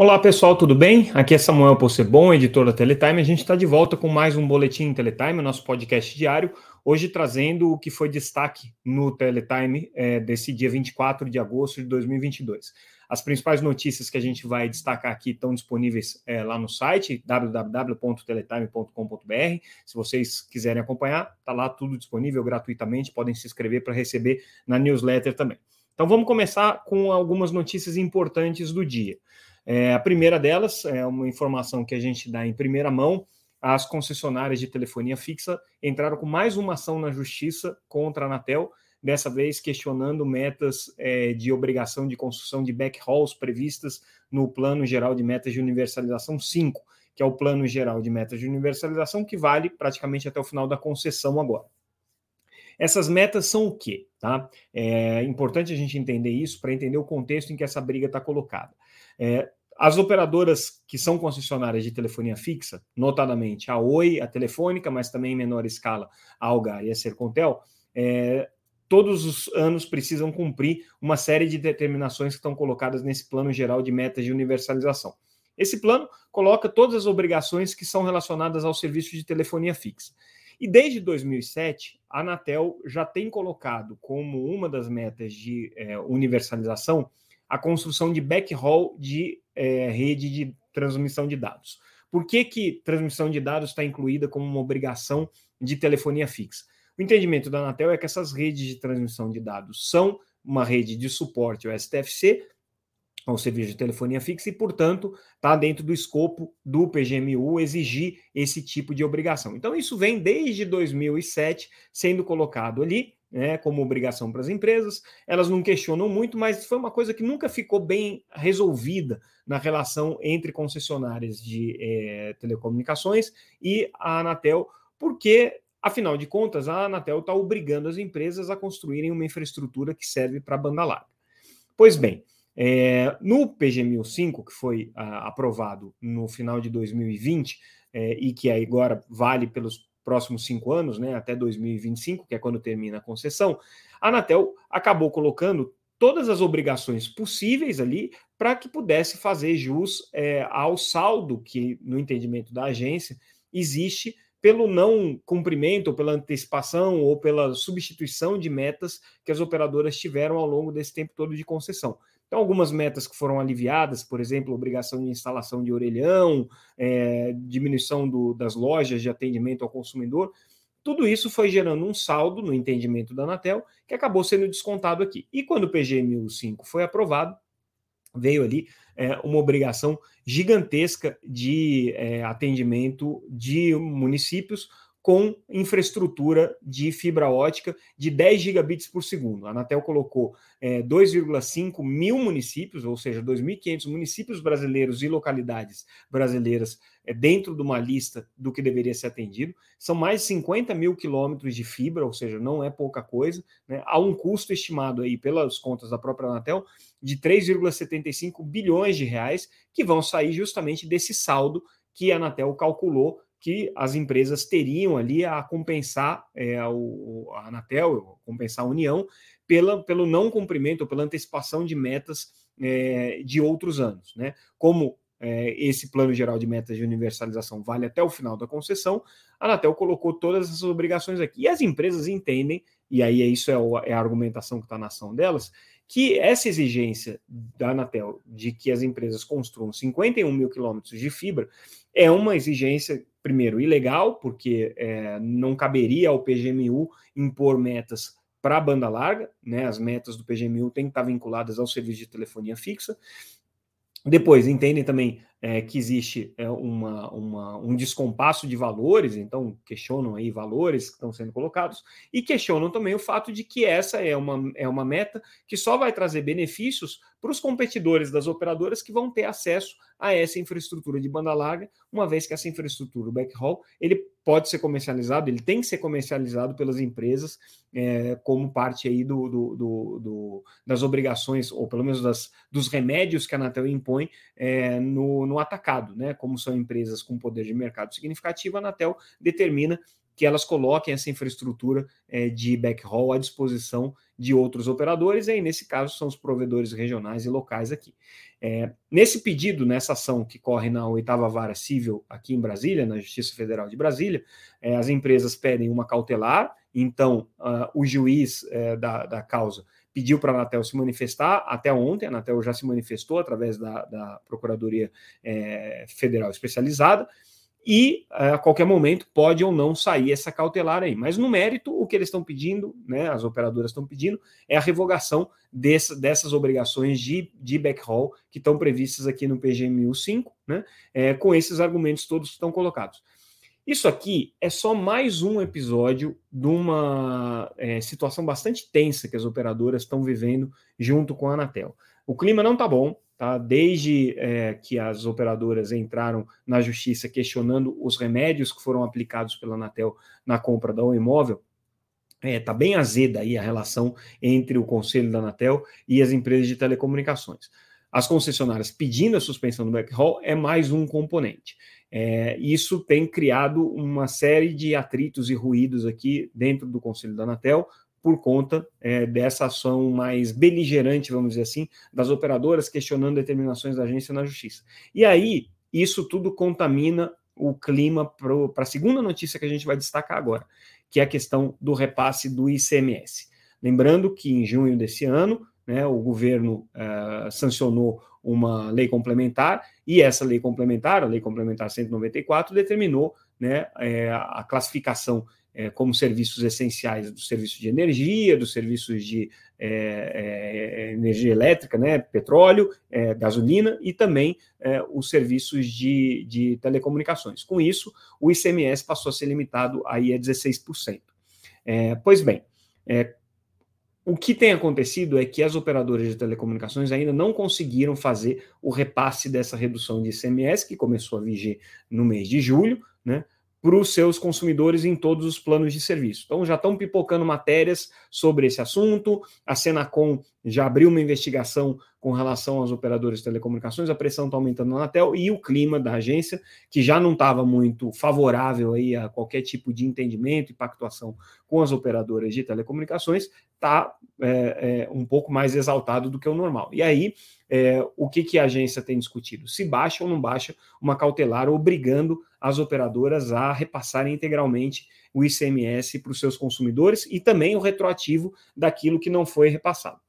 Olá pessoal, tudo bem? Aqui é Samuel Possebon, editor da Teletime. A gente está de volta com mais um Boletim Teletime, nosso podcast diário. Hoje trazendo o que foi destaque no Teletime é, desse dia 24 de agosto de 2022. As principais notícias que a gente vai destacar aqui estão disponíveis é, lá no site www.teletime.com.br. Se vocês quiserem acompanhar, está lá tudo disponível gratuitamente. Podem se inscrever para receber na newsletter também. Então vamos começar com algumas notícias importantes do dia. É, a primeira delas é uma informação que a gente dá em primeira mão. As concessionárias de telefonia fixa entraram com mais uma ação na justiça contra a Anatel, dessa vez questionando metas é, de obrigação de construção de backhauls previstas no Plano Geral de Metas de Universalização 5, que é o Plano Geral de Metas de Universalização que vale praticamente até o final da concessão agora. Essas metas são o quê? Tá? É importante a gente entender isso para entender o contexto em que essa briga está colocada. É, as operadoras que são concessionárias de telefonia fixa, notadamente a Oi, a Telefônica, mas também em menor escala a Algar e a Sercontel, é, todos os anos precisam cumprir uma série de determinações que estão colocadas nesse plano geral de metas de universalização. Esse plano coloca todas as obrigações que são relacionadas ao serviço de telefonia fixa. E desde 2007, a Anatel já tem colocado como uma das metas de é, universalização a construção de backhaul de é, rede de transmissão de dados. Por que, que transmissão de dados está incluída como uma obrigação de telefonia fixa? O entendimento da Anatel é que essas redes de transmissão de dados são uma rede de suporte ao STFC, ao serviço de telefonia fixa e, portanto, está dentro do escopo do PGMU exigir esse tipo de obrigação. Então, isso vem desde 2007 sendo colocado ali né, como obrigação para as empresas. Elas não questionam muito, mas foi uma coisa que nunca ficou bem resolvida na relação entre concessionárias de é, telecomunicações e a Anatel, porque Afinal de contas, a Anatel está obrigando as empresas a construírem uma infraestrutura que serve para banda larga. Pois bem, é, no PG1005, que foi a, aprovado no final de 2020 é, e que agora vale pelos próximos cinco anos, né, até 2025, que é quando termina a concessão, a Anatel acabou colocando todas as obrigações possíveis ali para que pudesse fazer jus é, ao saldo que, no entendimento da agência, existe pelo não cumprimento, pela antecipação, ou pela substituição de metas que as operadoras tiveram ao longo desse tempo todo de concessão. Então, algumas metas que foram aliviadas, por exemplo, obrigação de instalação de orelhão, é, diminuição do, das lojas de atendimento ao consumidor, tudo isso foi gerando um saldo no entendimento da Anatel, que acabou sendo descontado aqui. E quando o PG 1005 foi aprovado, veio ali é, uma obrigação gigantesca de é, atendimento de municípios com infraestrutura de fibra ótica de 10 gigabits por segundo. A Anatel colocou é, 2,5 mil municípios, ou seja, 2.500 municípios brasileiros e localidades brasileiras é, dentro de uma lista do que deveria ser atendido. São mais de 50 mil quilômetros de fibra, ou seja, não é pouca coisa. Né? Há um custo estimado aí pelas contas da própria Anatel de 3,75 bilhões de reais que vão sair justamente desse saldo que a Anatel calculou que as empresas teriam ali a compensar é, o, a Anatel, compensar a União, pela, pelo não cumprimento, ou pela antecipação de metas é, de outros anos. Né? Como é, esse plano geral de metas de universalização vale até o final da concessão, a Anatel colocou todas essas obrigações aqui. E as empresas entendem, e aí isso é, o, é a argumentação que está na ação delas, que essa exigência da Anatel de que as empresas construam 51 mil quilômetros de fibra é uma exigência primeiro, ilegal, porque é, não caberia ao PGMU impor metas para a banda larga, né? As metas do PGMU têm que estar vinculadas ao serviço de telefonia fixa. Depois, entendem também é, que existe é, uma, uma, um descompasso de valores, então questionam aí valores que estão sendo colocados, e questionam também o fato de que essa é uma, é uma meta que só vai trazer benefícios para os competidores das operadoras que vão ter acesso a essa infraestrutura de banda larga, uma vez que essa infraestrutura, o backhaul, ele pode ser comercializado, ele tem que ser comercializado pelas empresas é, como parte aí do, do, do, do, das obrigações, ou pelo menos das, dos remédios que a Anatel impõe é, no, no atacado, né? Como são empresas com poder de mercado significativo, a Anatel determina que elas coloquem essa infraestrutura é, de backhaul à disposição de outros operadores, e aí, nesse caso, são os provedores regionais e locais aqui. É, nesse pedido, nessa ação que corre na oitava vara civil aqui em Brasília, na Justiça Federal de Brasília, é, as empresas pedem uma cautelar, então uh, o juiz é, da, da causa pediu para a Anatel se manifestar. Até ontem, a Anatel já se manifestou através da, da Procuradoria é, Federal Especializada, e a qualquer momento pode ou não sair essa cautelar aí. Mas no mérito, o que eles estão pedindo, né, as operadoras estão pedindo, é a revogação dessa, dessas obrigações de, de backhaul que estão previstas aqui no PGMU 5, né, é, com esses argumentos todos que estão colocados. Isso aqui é só mais um episódio de uma é, situação bastante tensa que as operadoras estão vivendo junto com a Anatel. O clima não está bom, Tá? Desde é, que as operadoras entraram na justiça questionando os remédios que foram aplicados pela Anatel na compra da imóvel, está é, bem azeda aí a relação entre o conselho da Anatel e as empresas de telecomunicações. As concessionárias pedindo a suspensão do backhaul é mais um componente. É, isso tem criado uma série de atritos e ruídos aqui dentro do conselho da Anatel, por conta é, dessa ação mais beligerante, vamos dizer assim, das operadoras questionando determinações da agência na justiça. E aí, isso tudo contamina o clima para a segunda notícia que a gente vai destacar agora, que é a questão do repasse do ICMS. Lembrando que em junho desse ano, né, o governo uh, sancionou uma lei complementar, e essa lei complementar, a Lei Complementar 194, determinou né, é, a classificação é, como serviços essenciais do serviço de energia, dos serviços de é, é, energia elétrica, né, petróleo, é, gasolina e também é, os serviços de, de, telecomunicações. Com isso, o ICMS passou a ser limitado aí a 16%. É, pois bem, o que tem acontecido é que as operadoras de telecomunicações ainda não conseguiram fazer o repasse dessa redução de ICMS, que começou a vigir no mês de julho, né? Para os seus consumidores em todos os planos de serviço. Então, já estão pipocando matérias sobre esse assunto. A Senacom já abriu uma investigação com relação aos operadores de telecomunicações, a pressão está aumentando na Anatel e o clima da agência, que já não estava muito favorável aí a qualquer tipo de entendimento e pactuação com as operadoras de telecomunicações, está é, é, um pouco mais exaltado do que o normal. E aí, é, o que, que a agência tem discutido? Se baixa ou não baixa uma cautelar obrigando as operadoras a repassarem integralmente o ICMS para os seus consumidores e também o retroativo daquilo que não foi repassado.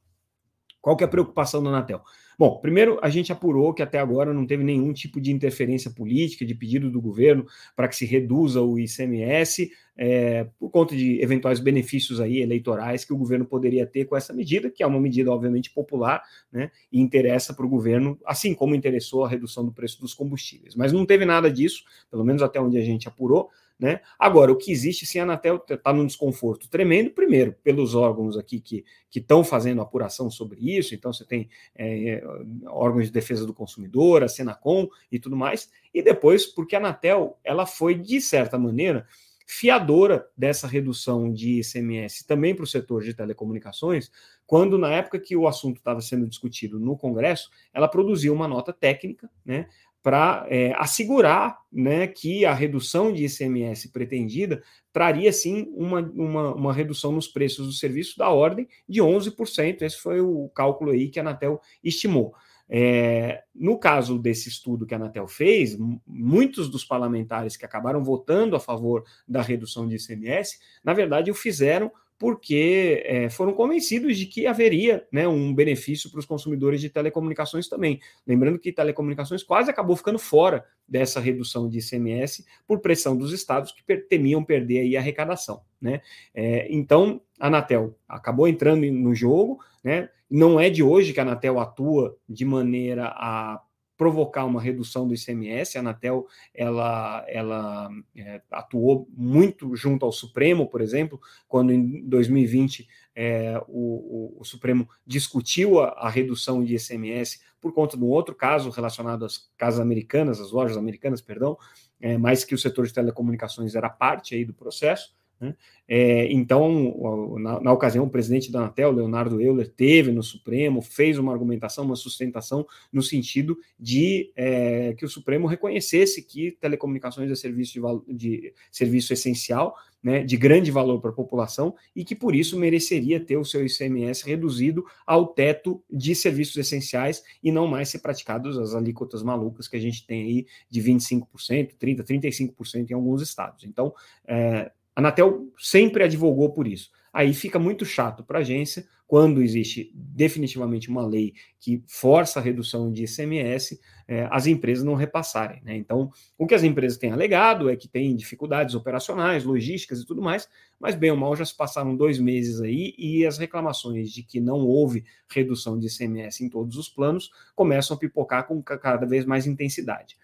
Qual que é a preocupação da Anatel? Bom, primeiro a gente apurou que até agora não teve nenhum tipo de interferência política, de pedido do governo para que se reduza o ICMS, é, por conta de eventuais benefícios aí eleitorais que o governo poderia ter com essa medida, que é uma medida obviamente popular, né, e interessa para o governo, assim como interessou a redução do preço dos combustíveis. Mas não teve nada disso, pelo menos até onde a gente apurou. Né? Agora, o que existe, sim, a Anatel está num desconforto tremendo, primeiro, pelos órgãos aqui que estão fazendo apuração sobre isso, então você tem é, é, órgãos de defesa do consumidor, a Senacom e tudo mais, e depois porque a Anatel ela foi, de certa maneira, fiadora dessa redução de ICMS também para o setor de telecomunicações, quando na época que o assunto estava sendo discutido no Congresso, ela produziu uma nota técnica, né, para é, assegurar né, que a redução de ICMS pretendida traria sim uma, uma, uma, redução nos preços do serviço da ordem de 11%. Esse foi o cálculo aí que a Anatel estimou. É, no caso desse estudo que a Anatel fez, muitos dos parlamentares que acabaram votando a favor da redução de ICMS, na verdade, o fizeram porque é, foram convencidos de que haveria né, um benefício para os consumidores de telecomunicações também. Lembrando que telecomunicações quase acabou ficando fora dessa redução de ICMS por pressão dos estados que temiam perder aí a arrecadação. Né? É, então, a Anatel acabou entrando no jogo, né? não é de hoje que a Anatel atua de maneira a provocar uma redução do ICMS. A Anatel ela, ela é, atuou muito junto ao Supremo, por exemplo, quando em 2020 é, o, o, o, Supremo discutiu a, a, redução de ICMS por conta de um outro caso relacionado às casas americanas, às lojas americanas, perdão, é, mas que o setor de telecomunicações era parte aí do processo. Né? É, então, na, na, ocasião, o presidente da Anatel, Leonardo Euler, teve no Supremo, fez uma argumentação, uma sustentação no sentido de é, que o Supremo reconhecesse que telecomunicações é serviço, de, de serviço essencial, né, de grande valor para a população e que por isso mereceria ter o seu ICMS reduzido ao teto de serviços essenciais e não mais ser praticados as alíquotas malucas que a gente tem aí de 25%, 30%, 35% em alguns estados. Então, é, a Anatel sempre advogou por isso. Aí fica muito chato para a agência quando existe definitivamente uma lei que força a redução de ICMS, é, as empresas não repassarem. Né? Então, o que as empresas têm alegado é que tem dificuldades operacionais, logísticas e tudo mais, mas bem ou mal já se passaram dois meses aí e as reclamações de que não houve redução de ICMS em todos os planos começam a pipocar com cada vez mais intensidade.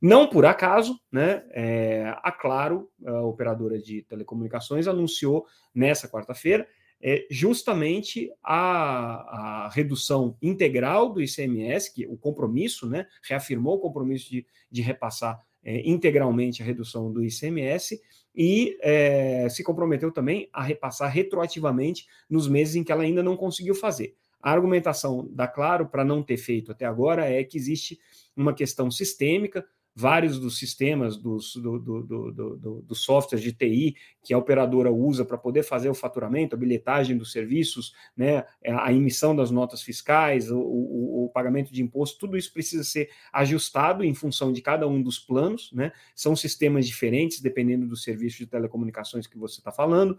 Não por acaso, né, é, a Claro, a operadora de telecomunicações, anunciou nessa quarta-feira é, justamente a, a, redução integral do ICMS, que o compromisso, né, reafirmou o compromisso de, de repassar é, integralmente a redução do ICMS e é, se comprometeu também a repassar retroativamente nos meses em que ela ainda não conseguiu fazer. A argumentação da Claro para não ter feito até agora é que existe uma questão sistêmica vários dos sistemas, dos, do, do, do, do, softwares de TI que a operadora usa para poder fazer o faturamento, a bilhetagem dos serviços, né, a emissão das notas fiscais, o, o, o, pagamento de imposto, tudo isso precisa ser ajustado em função de cada um dos planos, né? São sistemas diferentes, dependendo do serviço de telecomunicações que você está falando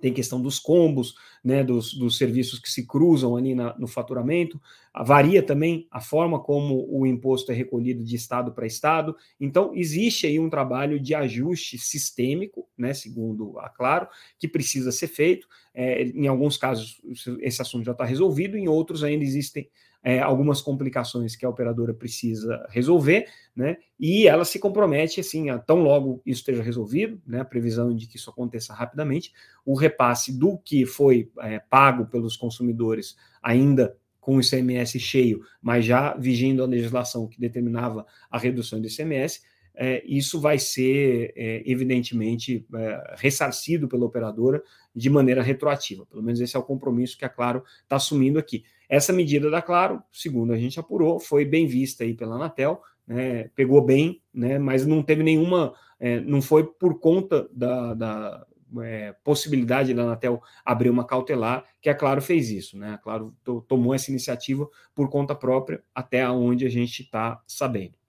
tem questão dos combos, né, dos, dos serviços que se cruzam ali na, no faturamento, varia também a forma como o imposto é recolhido de estado para estado, então existe aí um trabalho de ajuste sistêmico, né, segundo a Claro, que precisa ser feito, é, em alguns casos esse assunto já está resolvido, em outros ainda existem é, algumas complicações que a operadora precisa resolver, né? E ela se compromete, assim, a tão logo isso esteja resolvido, né? A previsão de que isso aconteça rapidamente, o repasse do que foi é, pago pelos consumidores ainda com o ICMS cheio, mas já vigindo a legislação que determinava a redução do ICMS, é, isso vai ser, é, evidentemente, é, ressarcido pela operadora de maneira retroativa. Pelo menos esse é o compromisso que a Claro está assumindo aqui. Essa medida da Claro, segundo a gente apurou, foi bem vista aí pela Anatel, né, pegou bem, né, mas não teve nenhuma, é, não foi por conta da, da é, possibilidade da Anatel abrir uma cautelar que a Claro fez isso, né? A Claro tomou essa iniciativa por conta própria, até onde a gente está sabendo.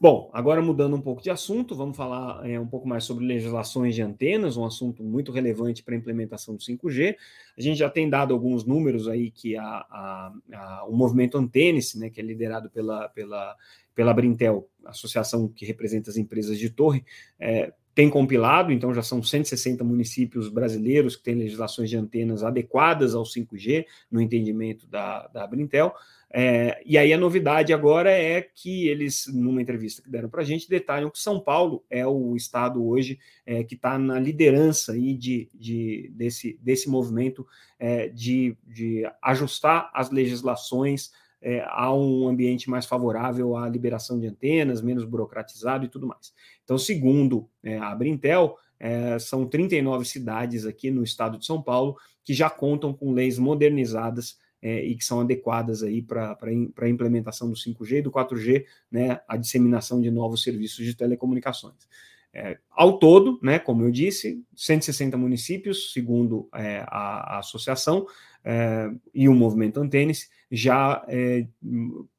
Bom, agora mudando um pouco de assunto, vamos falar é, um pouco mais sobre legislações de antenas, um assunto muito relevante para a implementação do 5G. A gente já tem dado alguns números aí que a, a, a, o movimento Antenes, né, que é liderado pela, pela, pela Brintel, associação que representa as empresas de torre, é, tem compilado, então já são 160 municípios brasileiros que têm legislações de antenas adequadas ao 5G, no entendimento da, da Brintel. É, e aí a novidade agora é que eles, numa entrevista que deram para a gente, detalham que São Paulo é o estado hoje é, que está na liderança aí de, de, desse, desse movimento é, de, de ajustar as legislações é, a um ambiente mais favorável à liberação de antenas, menos burocratizado e tudo mais. Então, segundo é, a Brintel, é, são 39 cidades aqui no estado de São Paulo que já contam com leis modernizadas é, e que são adequadas aí para a implementação do 5G e do 4G, né, a disseminação de novos serviços de telecomunicações. É, ao todo, né, como eu disse, 160 municípios, segundo é, a, a, associação é, e o movimento Antenes, já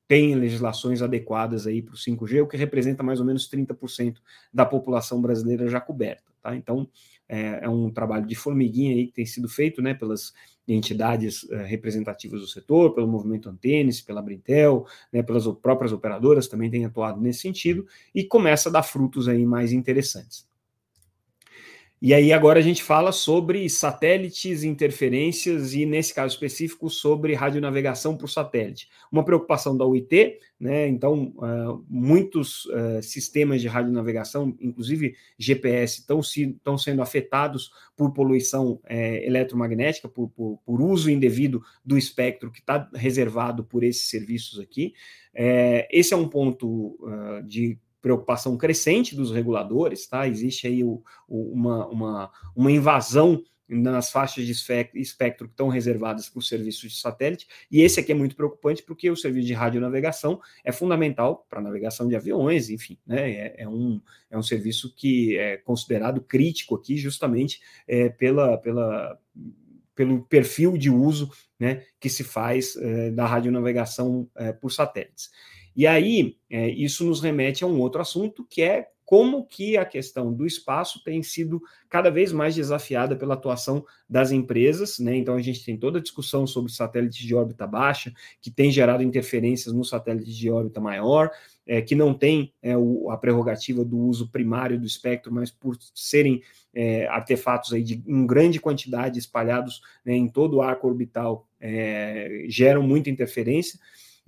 têm legislações adequadas aí para o 5G, o que representa mais ou menos 30% da população brasileira já coberta. Tá? Então, é, é, um trabalho de formiguinha aí que tem sido feito né, pelas entidades é, representativas do setor, pelo movimento Antenes, pela Brintel, né, pelas próprias operadoras também têm atuado nesse sentido, e começa a dar frutos aí mais interessantes. E aí agora a gente fala sobre satélites, interferências e, nesse caso específico, sobre radionavegação por satélite. Uma preocupação da UIT, né? Então, uh, muitos uh, sistemas de radionavegação, inclusive GPS, estão se, sendo afetados por poluição uh, eletromagnética, por, por, por, uso indevido do espectro que está reservado por esses serviços aqui. esse é um ponto de preocupação crescente dos reguladores, tá? Existe aí o, o, uma, uma, uma invasão nas faixas de espectro que estão reservadas para os serviços de satélite, e esse aqui é muito preocupante porque o serviço de radionavegação é fundamental para navegação de aviões, enfim, né, é, é, um, é um serviço que é considerado crítico aqui justamente é, pela, pela, pelo perfil de uso né, que se faz é, da radionavegação é, por satélites. E aí, é, isso nos remete a um outro assunto, que é como que a questão do espaço tem sido cada vez mais desafiada pela atuação das empresas, né? Então a gente tem toda a discussão sobre satélites de órbita baixa, que tem gerado interferências no satélite de órbita maior, é, que não tem é, o, a prerrogativa do uso primário do espectro, mas por serem é, artefatos aí de em grande quantidade espalhados né, em todo o arco orbital, é, geram muita interferência.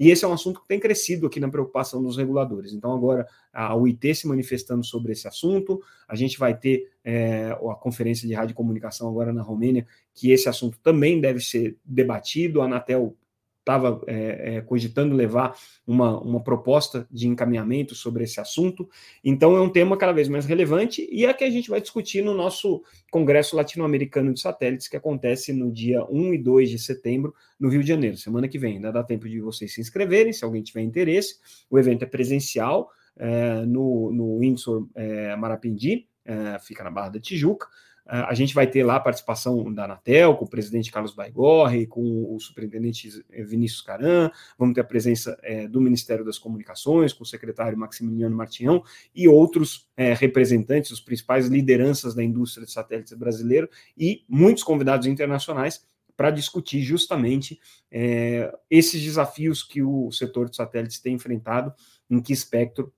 E esse é um assunto que tem crescido aqui na preocupação dos reguladores. Então, agora a UIT se manifestando sobre esse assunto, a gente vai ter é, a conferência de rádio comunicação agora na Romênia, que esse assunto também deve ser debatido. A Anatel estava é, é, cogitando levar uma, uma proposta de encaminhamento sobre esse assunto. Então, é um tema cada vez mais relevante e é que a gente vai discutir no nosso Congresso Latino-Americano de Satélites, que acontece no dia 1 e 2 de setembro, no Rio de Janeiro, semana que vem. Ainda dá tempo de vocês se inscreverem, se alguém tiver interesse. O evento é presencial é, no, no Windsor é, Marapindi, é, fica na Barra da Tijuca. Ah, a gente vai ter lá a participação da Anatel, com o presidente Carlos Baigorre, com o superintendente Vinícius Caran, vamos ter a presença é, do Ministério das Comunicações, com o secretário Maximiliano Martinhão e outros é, representantes, os principais lideranças da indústria de satélites brasileiro e muitos convidados internacionais para discutir justamente é, esses desafios que o setor de satélites tem enfrentado, em que espectro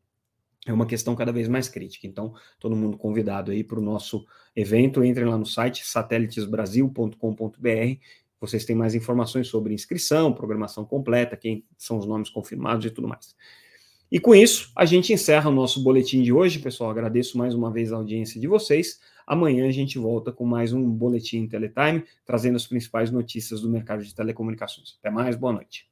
é uma questão cada vez mais crítica. Então, todo mundo convidado aí para o nosso evento. Entrem lá no site satélitesbrasil.com.br. Vocês têm mais informações sobre inscrição, programação completa, quem são os nomes confirmados e tudo mais. E com isso, a gente encerra o nosso boletim de hoje, pessoal. Agradeço mais uma vez a audiência de vocês. Amanhã a gente volta com mais um boletim Teletime, trazendo as principais notícias do mercado de telecomunicações. Até mais, boa noite.